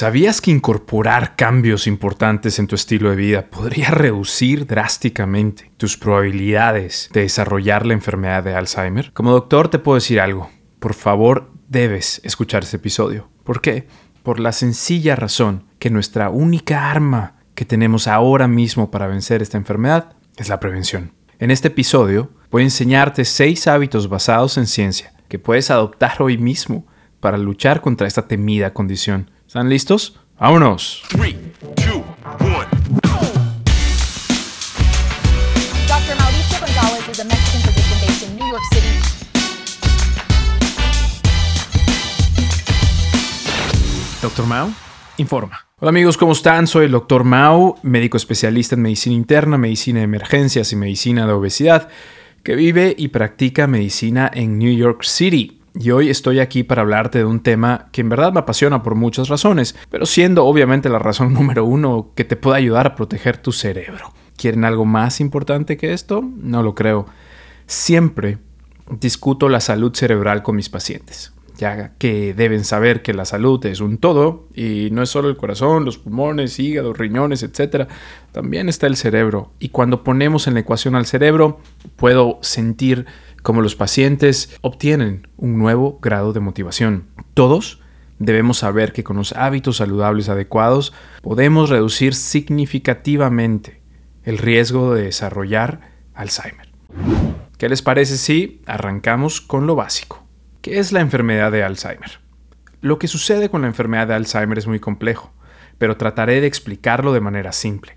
¿Sabías que incorporar cambios importantes en tu estilo de vida podría reducir drásticamente tus probabilidades de desarrollar la enfermedad de Alzheimer? Como doctor te puedo decir algo. Por favor, debes escuchar este episodio. ¿Por qué? Por la sencilla razón que nuestra única arma que tenemos ahora mismo para vencer esta enfermedad es la prevención. En este episodio voy a enseñarte seis hábitos basados en ciencia que puedes adoptar hoy mismo para luchar contra esta temida condición ¿Están listos? ¡Vámonos! Three, two, one. Dr. Mauricio Gonzalez is a Mexican physician based in New York City. Dr. Mao, informa. Hola amigos, ¿cómo están? Soy el Dr. Mao, médico especialista en medicina interna, medicina de emergencias y medicina de obesidad, que vive y practica medicina en New York City y hoy estoy aquí para hablarte de un tema que en verdad me apasiona por muchas razones, pero siendo obviamente la razón número uno que te puede ayudar a proteger tu cerebro. ¿Quieren algo más importante que esto? No lo creo. Siempre discuto la salud cerebral con mis pacientes, ya que deben saber que la salud es un todo y no es solo el corazón, los pulmones, hígado, riñones, etc. También está el cerebro y cuando ponemos en la ecuación al cerebro puedo sentir como los pacientes obtienen un nuevo grado de motivación. Todos debemos saber que con los hábitos saludables adecuados podemos reducir significativamente el riesgo de desarrollar Alzheimer. ¿Qué les parece si arrancamos con lo básico? ¿Qué es la enfermedad de Alzheimer? Lo que sucede con la enfermedad de Alzheimer es muy complejo, pero trataré de explicarlo de manera simple.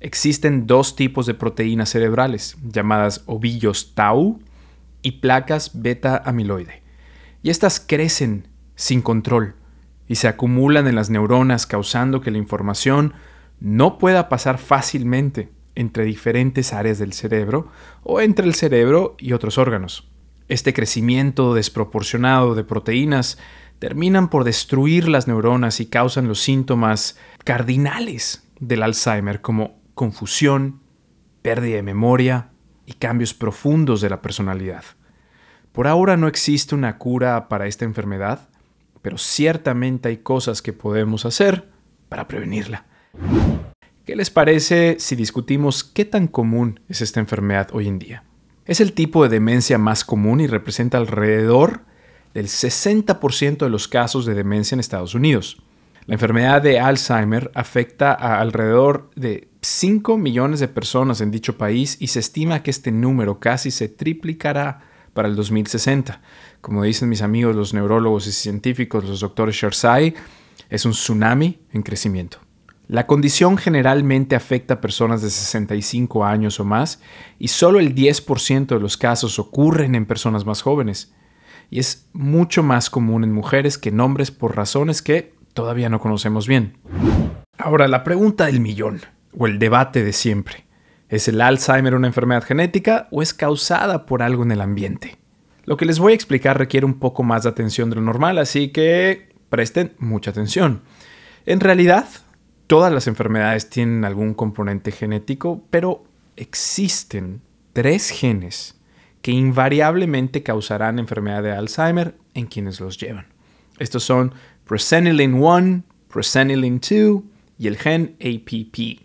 Existen dos tipos de proteínas cerebrales, llamadas ovillos tau y placas beta amiloide. Y estas crecen sin control y se acumulan en las neuronas causando que la información no pueda pasar fácilmente entre diferentes áreas del cerebro o entre el cerebro y otros órganos. Este crecimiento desproporcionado de proteínas terminan por destruir las neuronas y causan los síntomas cardinales del Alzheimer como confusión, pérdida de memoria, y cambios profundos de la personalidad. Por ahora no existe una cura para esta enfermedad, pero ciertamente hay cosas que podemos hacer para prevenirla. ¿Qué les parece si discutimos qué tan común es esta enfermedad hoy en día? Es el tipo de demencia más común y representa alrededor del 60% de los casos de demencia en Estados Unidos. La enfermedad de Alzheimer afecta a alrededor de 5 millones de personas en dicho país y se estima que este número casi se triplicará para el 2060. Como dicen mis amigos los neurólogos y científicos, los doctores Shersai, es un tsunami en crecimiento. La condición generalmente afecta a personas de 65 años o más y solo el 10% de los casos ocurren en personas más jóvenes. Y es mucho más común en mujeres que en hombres por razones que todavía no conocemos bien. Ahora, la pregunta del millón, o el debate de siempre. ¿Es el Alzheimer una enfermedad genética o es causada por algo en el ambiente? Lo que les voy a explicar requiere un poco más de atención de lo normal, así que presten mucha atención. En realidad, todas las enfermedades tienen algún componente genético, pero existen tres genes que invariablemente causarán enfermedad de Alzheimer en quienes los llevan. Estos son Presenilin 1, Presenilin 2 y el gen APP.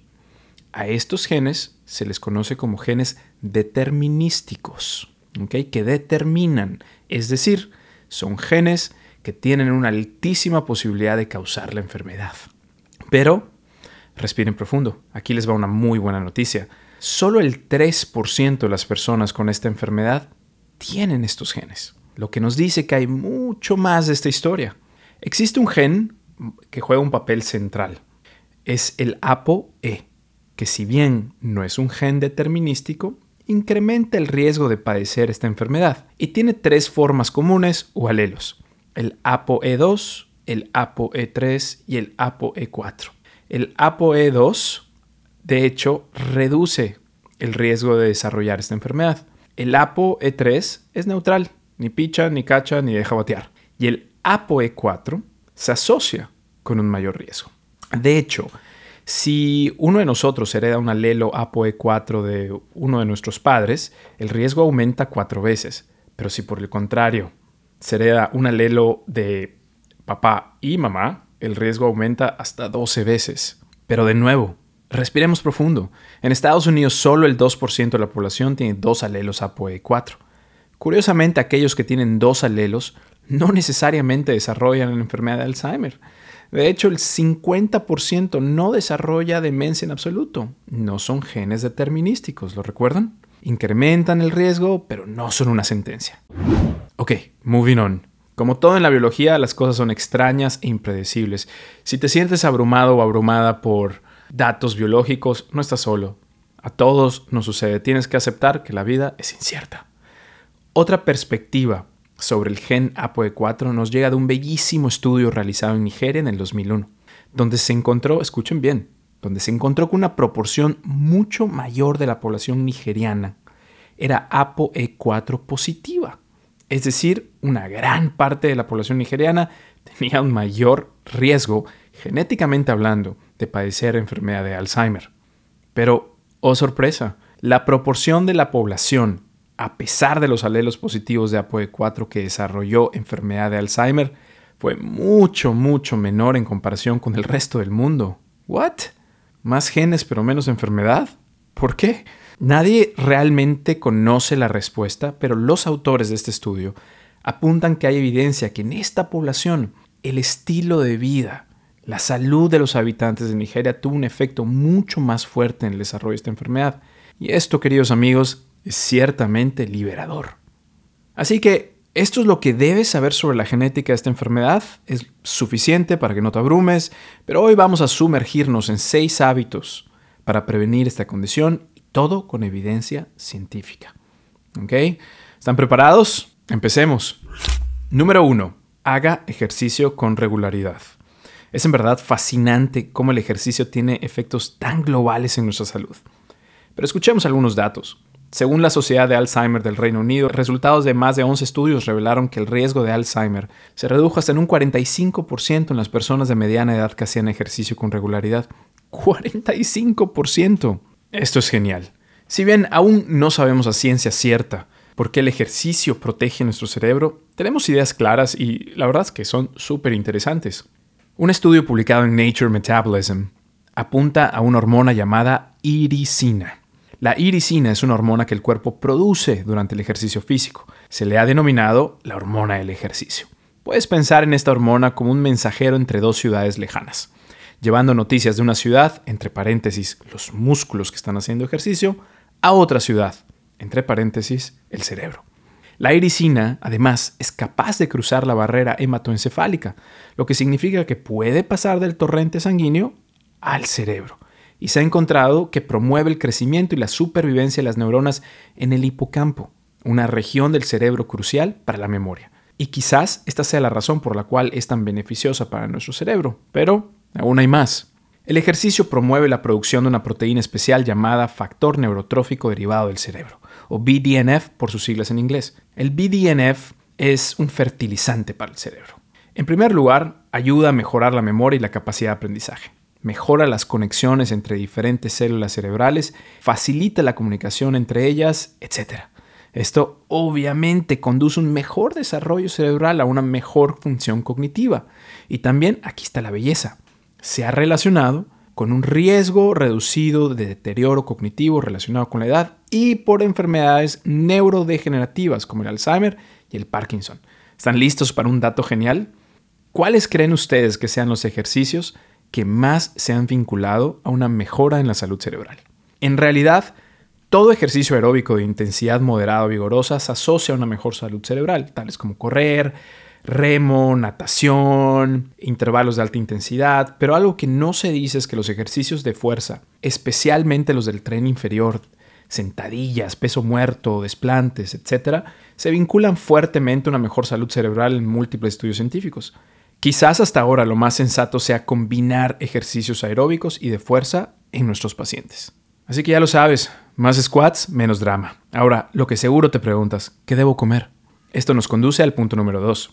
A estos genes se les conoce como genes determinísticos, que determinan, es decir, son genes que tienen una altísima posibilidad de causar la enfermedad. Pero, respiren profundo, aquí les va una muy buena noticia. Solo el 3% de las personas con esta enfermedad tienen estos genes, lo que nos dice que hay mucho más de esta historia. Existe un gen que juega un papel central. Es el ApoE, que si bien no es un gen determinístico, incrementa el riesgo de padecer esta enfermedad y tiene tres formas comunes o alelos, el ApoE2, el ApoE3 y el ApoE4. El ApoE2, de hecho, reduce el riesgo de desarrollar esta enfermedad. El ApoE3 es neutral, ni picha, ni cacha, ni deja batear. Y el ApoE4 se asocia con un mayor riesgo. De hecho, si uno de nosotros hereda un alelo ApoE4 de uno de nuestros padres, el riesgo aumenta cuatro veces. Pero si por el contrario hereda un alelo de papá y mamá, el riesgo aumenta hasta 12 veces. Pero de nuevo, respiremos profundo. En Estados Unidos solo el 2% de la población tiene dos alelos ApoE4. Curiosamente, aquellos que tienen dos alelos no necesariamente desarrollan la enfermedad de Alzheimer. De hecho, el 50% no desarrolla demencia en absoluto. No son genes determinísticos, ¿lo recuerdan? Incrementan el riesgo, pero no son una sentencia. Ok, moving on. Como todo en la biología, las cosas son extrañas e impredecibles. Si te sientes abrumado o abrumada por datos biológicos, no estás solo. A todos nos sucede. Tienes que aceptar que la vida es incierta. Otra perspectiva sobre el gen ApoE4 nos llega de un bellísimo estudio realizado en Nigeria en el 2001, donde se encontró, escuchen bien, donde se encontró que una proporción mucho mayor de la población nigeriana era ApoE4 positiva. Es decir, una gran parte de la población nigeriana tenía un mayor riesgo, genéticamente hablando, de padecer enfermedad de Alzheimer. Pero, oh sorpresa, la proporción de la población, a pesar de los alelos positivos de ApoE4 que desarrolló enfermedad de Alzheimer, fue mucho, mucho menor en comparación con el resto del mundo. ¿What? ¿Más genes pero menos enfermedad? ¿Por qué? Nadie realmente conoce la respuesta, pero los autores de este estudio apuntan que hay evidencia que en esta población el estilo de vida, la salud de los habitantes de Nigeria tuvo un efecto mucho más fuerte en el desarrollo de esta enfermedad. Y esto, queridos amigos, es ciertamente liberador. Así que esto es lo que debes saber sobre la genética de esta enfermedad. Es suficiente para que no te abrumes, pero hoy vamos a sumergirnos en seis hábitos para prevenir esta condición todo con evidencia científica. ¿Ok? ¿Están preparados? Empecemos. Número 1. Haga ejercicio con regularidad. Es en verdad fascinante cómo el ejercicio tiene efectos tan globales en nuestra salud. Pero escuchemos algunos datos. Según la Sociedad de Alzheimer del Reino Unido, resultados de más de 11 estudios revelaron que el riesgo de Alzheimer se redujo hasta en un 45% en las personas de mediana edad que hacían ejercicio con regularidad. ¡45%! Esto es genial. Si bien aún no sabemos a ciencia cierta por qué el ejercicio protege nuestro cerebro, tenemos ideas claras y la verdad es que son súper interesantes. Un estudio publicado en Nature Metabolism apunta a una hormona llamada iricina. La iricina es una hormona que el cuerpo produce durante el ejercicio físico. Se le ha denominado la hormona del ejercicio. Puedes pensar en esta hormona como un mensajero entre dos ciudades lejanas llevando noticias de una ciudad, entre paréntesis, los músculos que están haciendo ejercicio, a otra ciudad, entre paréntesis, el cerebro. La iricina, además, es capaz de cruzar la barrera hematoencefálica, lo que significa que puede pasar del torrente sanguíneo al cerebro. Y se ha encontrado que promueve el crecimiento y la supervivencia de las neuronas en el hipocampo, una región del cerebro crucial para la memoria. Y quizás esta sea la razón por la cual es tan beneficiosa para nuestro cerebro, pero Aún hay más. El ejercicio promueve la producción de una proteína especial llamada factor neurotrófico derivado del cerebro, o BDNF por sus siglas en inglés. El BDNF es un fertilizante para el cerebro. En primer lugar, ayuda a mejorar la memoria y la capacidad de aprendizaje. Mejora las conexiones entre diferentes células cerebrales, facilita la comunicación entre ellas, etc. Esto obviamente conduce a un mejor desarrollo cerebral, a una mejor función cognitiva. Y también aquí está la belleza se ha relacionado con un riesgo reducido de deterioro cognitivo relacionado con la edad y por enfermedades neurodegenerativas como el Alzheimer y el Parkinson. ¿Están listos para un dato genial? ¿Cuáles creen ustedes que sean los ejercicios que más se han vinculado a una mejora en la salud cerebral? En realidad, todo ejercicio aeróbico de intensidad moderada o vigorosa se asocia a una mejor salud cerebral, tales como correr, remo, natación, intervalos de alta intensidad, pero algo que no se dice es que los ejercicios de fuerza, especialmente los del tren inferior, sentadillas, peso muerto, desplantes, etc., se vinculan fuertemente a una mejor salud cerebral en múltiples estudios científicos. Quizás hasta ahora lo más sensato sea combinar ejercicios aeróbicos y de fuerza en nuestros pacientes. Así que ya lo sabes, más squats, menos drama. Ahora, lo que seguro te preguntas, ¿qué debo comer? Esto nos conduce al punto número 2.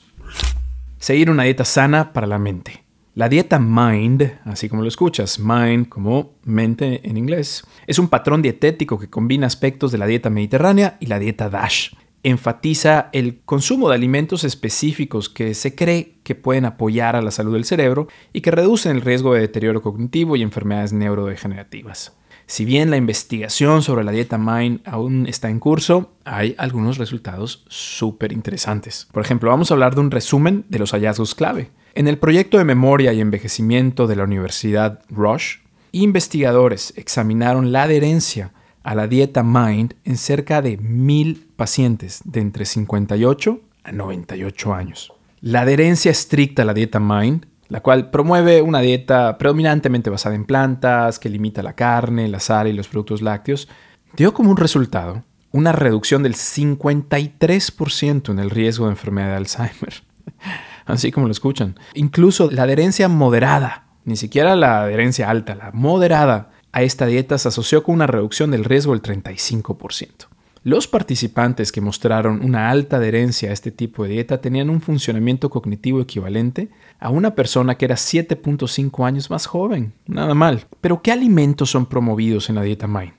Seguir una dieta sana para la mente. La dieta MIND, así como lo escuchas, MIND como mente en inglés, es un patrón dietético que combina aspectos de la dieta mediterránea y la dieta DASH. Enfatiza el consumo de alimentos específicos que se cree que pueden apoyar a la salud del cerebro y que reducen el riesgo de deterioro cognitivo y enfermedades neurodegenerativas. Si bien la investigación sobre la dieta MIND aún está en curso, hay algunos resultados súper interesantes. Por ejemplo, vamos a hablar de un resumen de los hallazgos clave. En el proyecto de memoria y envejecimiento de la Universidad Rush, investigadores examinaron la adherencia a la dieta MIND en cerca de mil pacientes de entre 58 a 98 años. La adherencia estricta a la dieta MIND la cual promueve una dieta predominantemente basada en plantas, que limita la carne, la sal y los productos lácteos, dio como un resultado una reducción del 53% en el riesgo de enfermedad de Alzheimer. Así como lo escuchan. Incluso la adherencia moderada, ni siquiera la adherencia alta, la moderada a esta dieta se asoció con una reducción del riesgo del 35%. Los participantes que mostraron una alta adherencia a este tipo de dieta tenían un funcionamiento cognitivo equivalente a una persona que era 7.5 años más joven. Nada mal. Pero ¿qué alimentos son promovidos en la dieta Mind?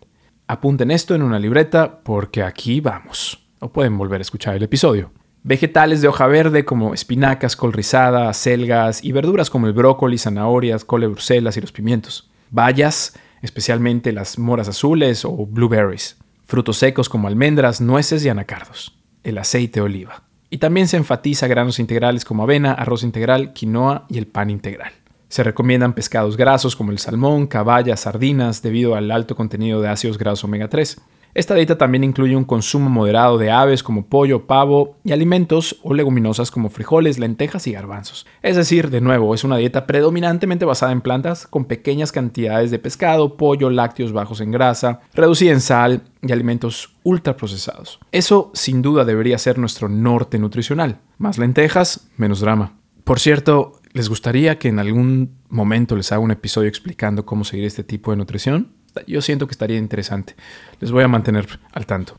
Apunten esto en una libreta porque aquí vamos. O pueden volver a escuchar el episodio. Vegetales de hoja verde como espinacas, col rizada, selgas y verduras como el brócoli, zanahorias, cole bruselas y los pimientos. Bayas, especialmente las moras azules o blueberries frutos secos como almendras, nueces y anacardos, el aceite de oliva. Y también se enfatiza granos integrales como avena, arroz integral, quinoa y el pan integral. Se recomiendan pescados grasos como el salmón, caballa, sardinas, debido al alto contenido de ácidos grasos omega 3. Esta dieta también incluye un consumo moderado de aves como pollo, pavo y alimentos o leguminosas como frijoles, lentejas y garbanzos. Es decir, de nuevo, es una dieta predominantemente basada en plantas con pequeñas cantidades de pescado, pollo, lácteos bajos en grasa, reducida en sal y alimentos ultraprocesados. Eso sin duda debería ser nuestro norte nutricional. Más lentejas, menos drama. Por cierto, ¿les gustaría que en algún momento les haga un episodio explicando cómo seguir este tipo de nutrición? Yo siento que estaría interesante. Les voy a mantener al tanto.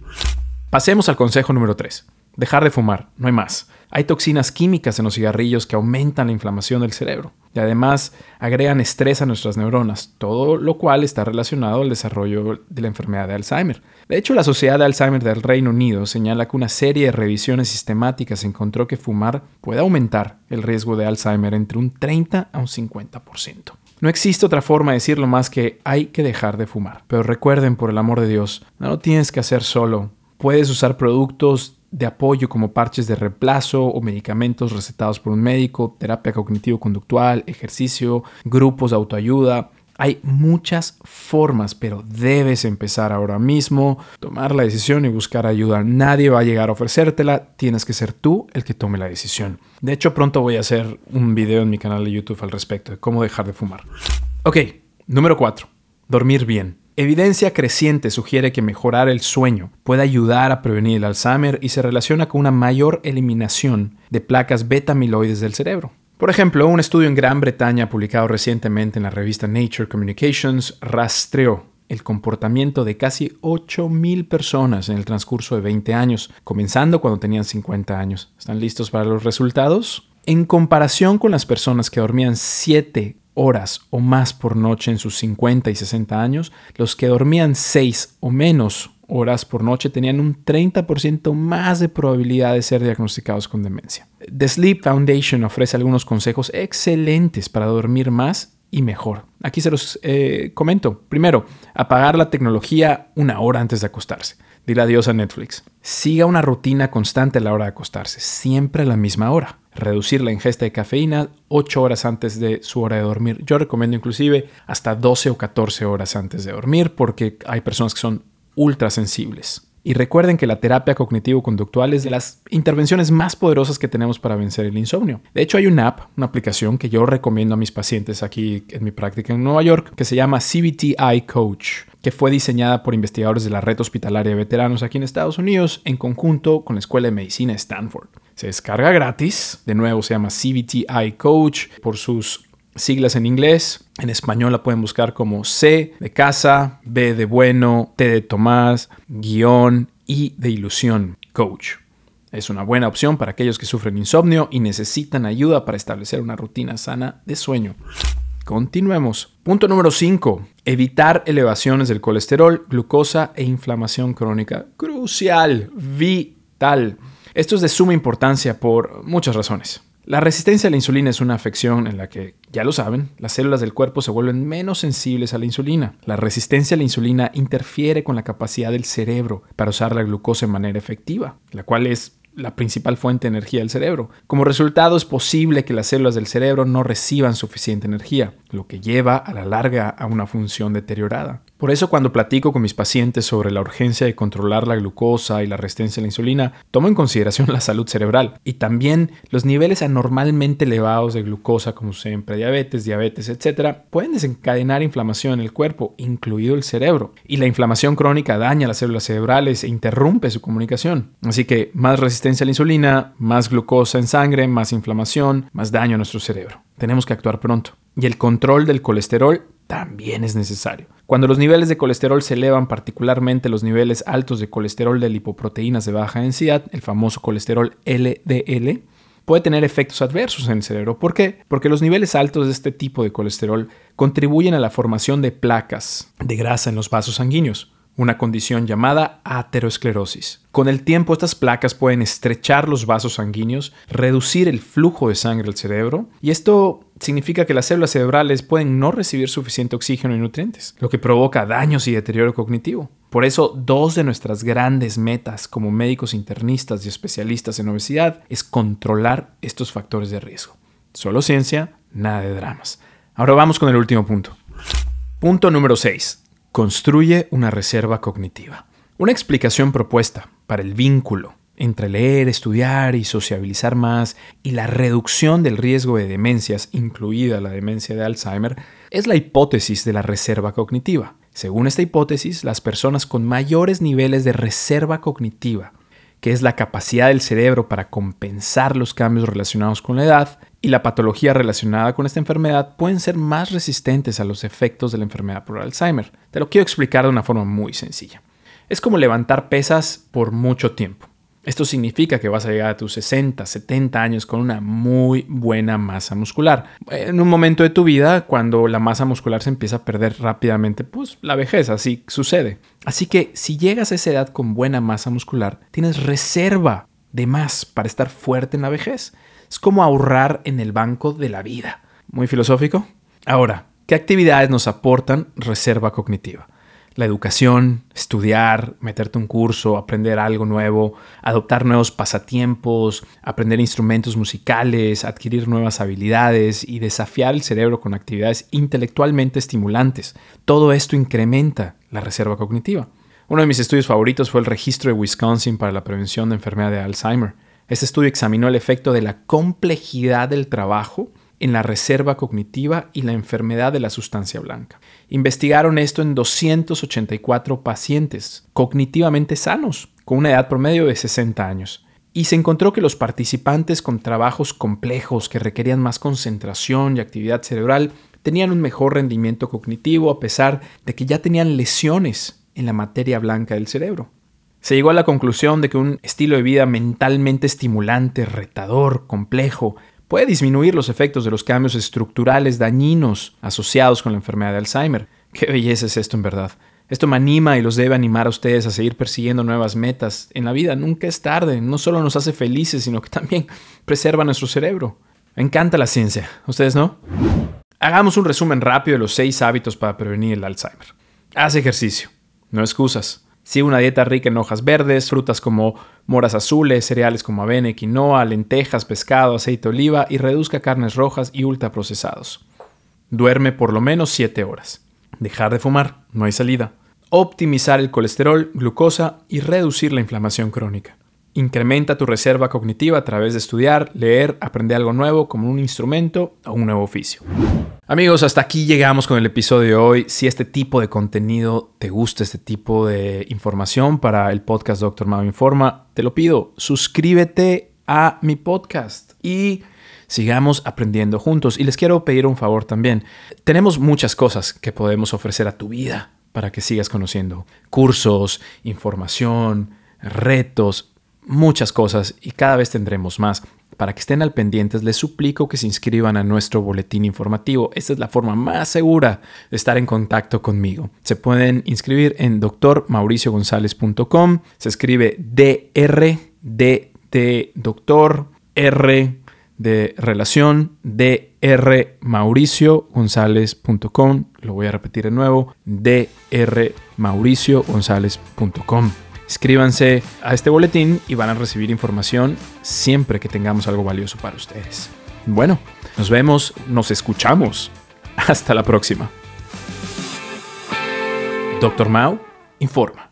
Pasemos al consejo número 3. Dejar de fumar, no hay más. Hay toxinas químicas en los cigarrillos que aumentan la inflamación del cerebro y además agregan estrés a nuestras neuronas, todo lo cual está relacionado al desarrollo de la enfermedad de Alzheimer. De hecho, la Sociedad de Alzheimer del Reino Unido señala que una serie de revisiones sistemáticas encontró que fumar puede aumentar el riesgo de Alzheimer entre un 30 a un 50%. No existe otra forma de decirlo más que hay que dejar de fumar. Pero recuerden, por el amor de Dios, no lo tienes que hacer solo. Puedes usar productos de apoyo como parches de reemplazo o medicamentos recetados por un médico, terapia cognitivo-conductual, ejercicio, grupos de autoayuda. Hay muchas formas, pero debes empezar ahora mismo, tomar la decisión y buscar ayuda. Nadie va a llegar a ofrecértela, tienes que ser tú el que tome la decisión. De hecho, pronto voy a hacer un video en mi canal de YouTube al respecto de cómo dejar de fumar. Ok, número 4. Dormir bien. Evidencia creciente sugiere que mejorar el sueño puede ayudar a prevenir el Alzheimer y se relaciona con una mayor eliminación de placas beta-amiloides del cerebro. Por ejemplo, un estudio en Gran Bretaña publicado recientemente en la revista Nature Communications rastreó el comportamiento de casi 8.000 personas en el transcurso de 20 años, comenzando cuando tenían 50 años. ¿Están listos para los resultados? En comparación con las personas que dormían 7 horas o más por noche en sus 50 y 60 años, los que dormían 6 o menos horas por noche tenían un 30% más de probabilidad de ser diagnosticados con demencia. The Sleep Foundation ofrece algunos consejos excelentes para dormir más y mejor. Aquí se los eh, comento. Primero, apagar la tecnología una hora antes de acostarse. Dile adiós a Netflix. Siga una rutina constante a la hora de acostarse, siempre a la misma hora. Reducir la ingesta de cafeína 8 horas antes de su hora de dormir. Yo recomiendo inclusive hasta 12 o 14 horas antes de dormir porque hay personas que son ultra sensibles. Y recuerden que la terapia cognitivo-conductual es de las intervenciones más poderosas que tenemos para vencer el insomnio. De hecho, hay una app, una aplicación que yo recomiendo a mis pacientes aquí en mi práctica en Nueva York, que se llama CBTI Coach, que fue diseñada por investigadores de la Red Hospitalaria de Veteranos aquí en Estados Unidos en conjunto con la Escuela de Medicina Stanford. Se descarga gratis, de nuevo se llama CBTI Coach por sus siglas en inglés. En español la pueden buscar como C de casa, B de bueno, T de Tomás, guion, I de ilusión, coach. Es una buena opción para aquellos que sufren insomnio y necesitan ayuda para establecer una rutina sana de sueño. Continuemos. Punto número 5. Evitar elevaciones del colesterol, glucosa e inflamación crónica. Crucial, vital tal. Esto es de suma importancia por muchas razones. La resistencia a la insulina es una afección en la que, ya lo saben, las células del cuerpo se vuelven menos sensibles a la insulina. La resistencia a la insulina interfiere con la capacidad del cerebro para usar la glucosa de manera efectiva, la cual es la principal fuente de energía del cerebro. Como resultado es posible que las células del cerebro no reciban suficiente energía, lo que lleva a la larga a una función deteriorada. Por eso cuando platico con mis pacientes sobre la urgencia de controlar la glucosa y la resistencia a la insulina, tomo en consideración la salud cerebral y también los niveles anormalmente elevados de glucosa como siempre diabetes, diabetes, etc., pueden desencadenar inflamación en el cuerpo, incluido el cerebro. Y la inflamación crónica daña las células cerebrales e interrumpe su comunicación. Así que más resistencia a la insulina, más glucosa en sangre, más inflamación, más daño a nuestro cerebro. Tenemos que actuar pronto. Y el control del colesterol también es necesario. Cuando los niveles de colesterol se elevan, particularmente los niveles altos de colesterol de lipoproteínas de baja densidad, el famoso colesterol LDL, puede tener efectos adversos en el cerebro. ¿Por qué? Porque los niveles altos de este tipo de colesterol contribuyen a la formación de placas de grasa en los vasos sanguíneos una condición llamada aterosclerosis. Con el tiempo estas placas pueden estrechar los vasos sanguíneos, reducir el flujo de sangre al cerebro y esto significa que las células cerebrales pueden no recibir suficiente oxígeno y nutrientes, lo que provoca daños y deterioro cognitivo. Por eso, dos de nuestras grandes metas como médicos internistas y especialistas en obesidad es controlar estos factores de riesgo. Solo ciencia, nada de dramas. Ahora vamos con el último punto. Punto número 6 construye una reserva cognitiva. Una explicación propuesta para el vínculo entre leer, estudiar y sociabilizar más y la reducción del riesgo de demencias, incluida la demencia de Alzheimer, es la hipótesis de la reserva cognitiva. Según esta hipótesis, las personas con mayores niveles de reserva cognitiva, que es la capacidad del cerebro para compensar los cambios relacionados con la edad, y la patología relacionada con esta enfermedad pueden ser más resistentes a los efectos de la enfermedad por Alzheimer. Te lo quiero explicar de una forma muy sencilla. Es como levantar pesas por mucho tiempo. Esto significa que vas a llegar a tus 60, 70 años con una muy buena masa muscular. En un momento de tu vida, cuando la masa muscular se empieza a perder rápidamente, pues la vejez, así sucede. Así que si llegas a esa edad con buena masa muscular, tienes reserva de más para estar fuerte en la vejez. Es como ahorrar en el banco de la vida. Muy filosófico. Ahora, ¿qué actividades nos aportan reserva cognitiva? La educación, estudiar, meterte un curso, aprender algo nuevo, adoptar nuevos pasatiempos, aprender instrumentos musicales, adquirir nuevas habilidades y desafiar el cerebro con actividades intelectualmente estimulantes. Todo esto incrementa la reserva cognitiva. Uno de mis estudios favoritos fue el registro de Wisconsin para la prevención de enfermedad de Alzheimer. Este estudio examinó el efecto de la complejidad del trabajo en la reserva cognitiva y la enfermedad de la sustancia blanca. Investigaron esto en 284 pacientes cognitivamente sanos, con una edad promedio de 60 años. Y se encontró que los participantes con trabajos complejos que requerían más concentración y actividad cerebral tenían un mejor rendimiento cognitivo a pesar de que ya tenían lesiones en la materia blanca del cerebro. Se llegó a la conclusión de que un estilo de vida mentalmente estimulante, retador, complejo, puede disminuir los efectos de los cambios estructurales dañinos asociados con la enfermedad de Alzheimer. Qué belleza es esto en verdad. Esto me anima y los debe animar a ustedes a seguir persiguiendo nuevas metas. En la vida nunca es tarde, no solo nos hace felices, sino que también preserva nuestro cerebro. Me encanta la ciencia, ¿ustedes no? Hagamos un resumen rápido de los seis hábitos para prevenir el Alzheimer. Haz ejercicio, no excusas. Sigue una dieta rica en hojas verdes, frutas como moras azules, cereales como avena, quinoa, lentejas, pescado, aceite de oliva y reduzca carnes rojas y ultraprocesados. Duerme por lo menos 7 horas. Dejar de fumar, no hay salida. Optimizar el colesterol, glucosa y reducir la inflamación crónica. Incrementa tu reserva cognitiva a través de estudiar, leer, aprender algo nuevo como un instrumento o un nuevo oficio. Amigos, hasta aquí llegamos con el episodio de hoy. Si este tipo de contenido te gusta, este tipo de información para el podcast Doctor Mao Informa, te lo pido, suscríbete a mi podcast y sigamos aprendiendo juntos. Y les quiero pedir un favor también. Tenemos muchas cosas que podemos ofrecer a tu vida para que sigas conociendo. Cursos, información, retos, muchas cosas y cada vez tendremos más. Para que estén al pendientes, les suplico que se inscriban a nuestro boletín informativo. Esta es la forma más segura de estar en contacto conmigo. Se pueden inscribir en drmauriciogonzalez.com. Se escribe DR D de doctor, R de relación, drmauriciogonzalez.com. Lo voy a repetir de nuevo, drmauriciogonzalez.com. Escríbanse a este boletín y van a recibir información siempre que tengamos algo valioso para ustedes. Bueno, nos vemos, nos escuchamos. Hasta la próxima. Doctor Mao informa.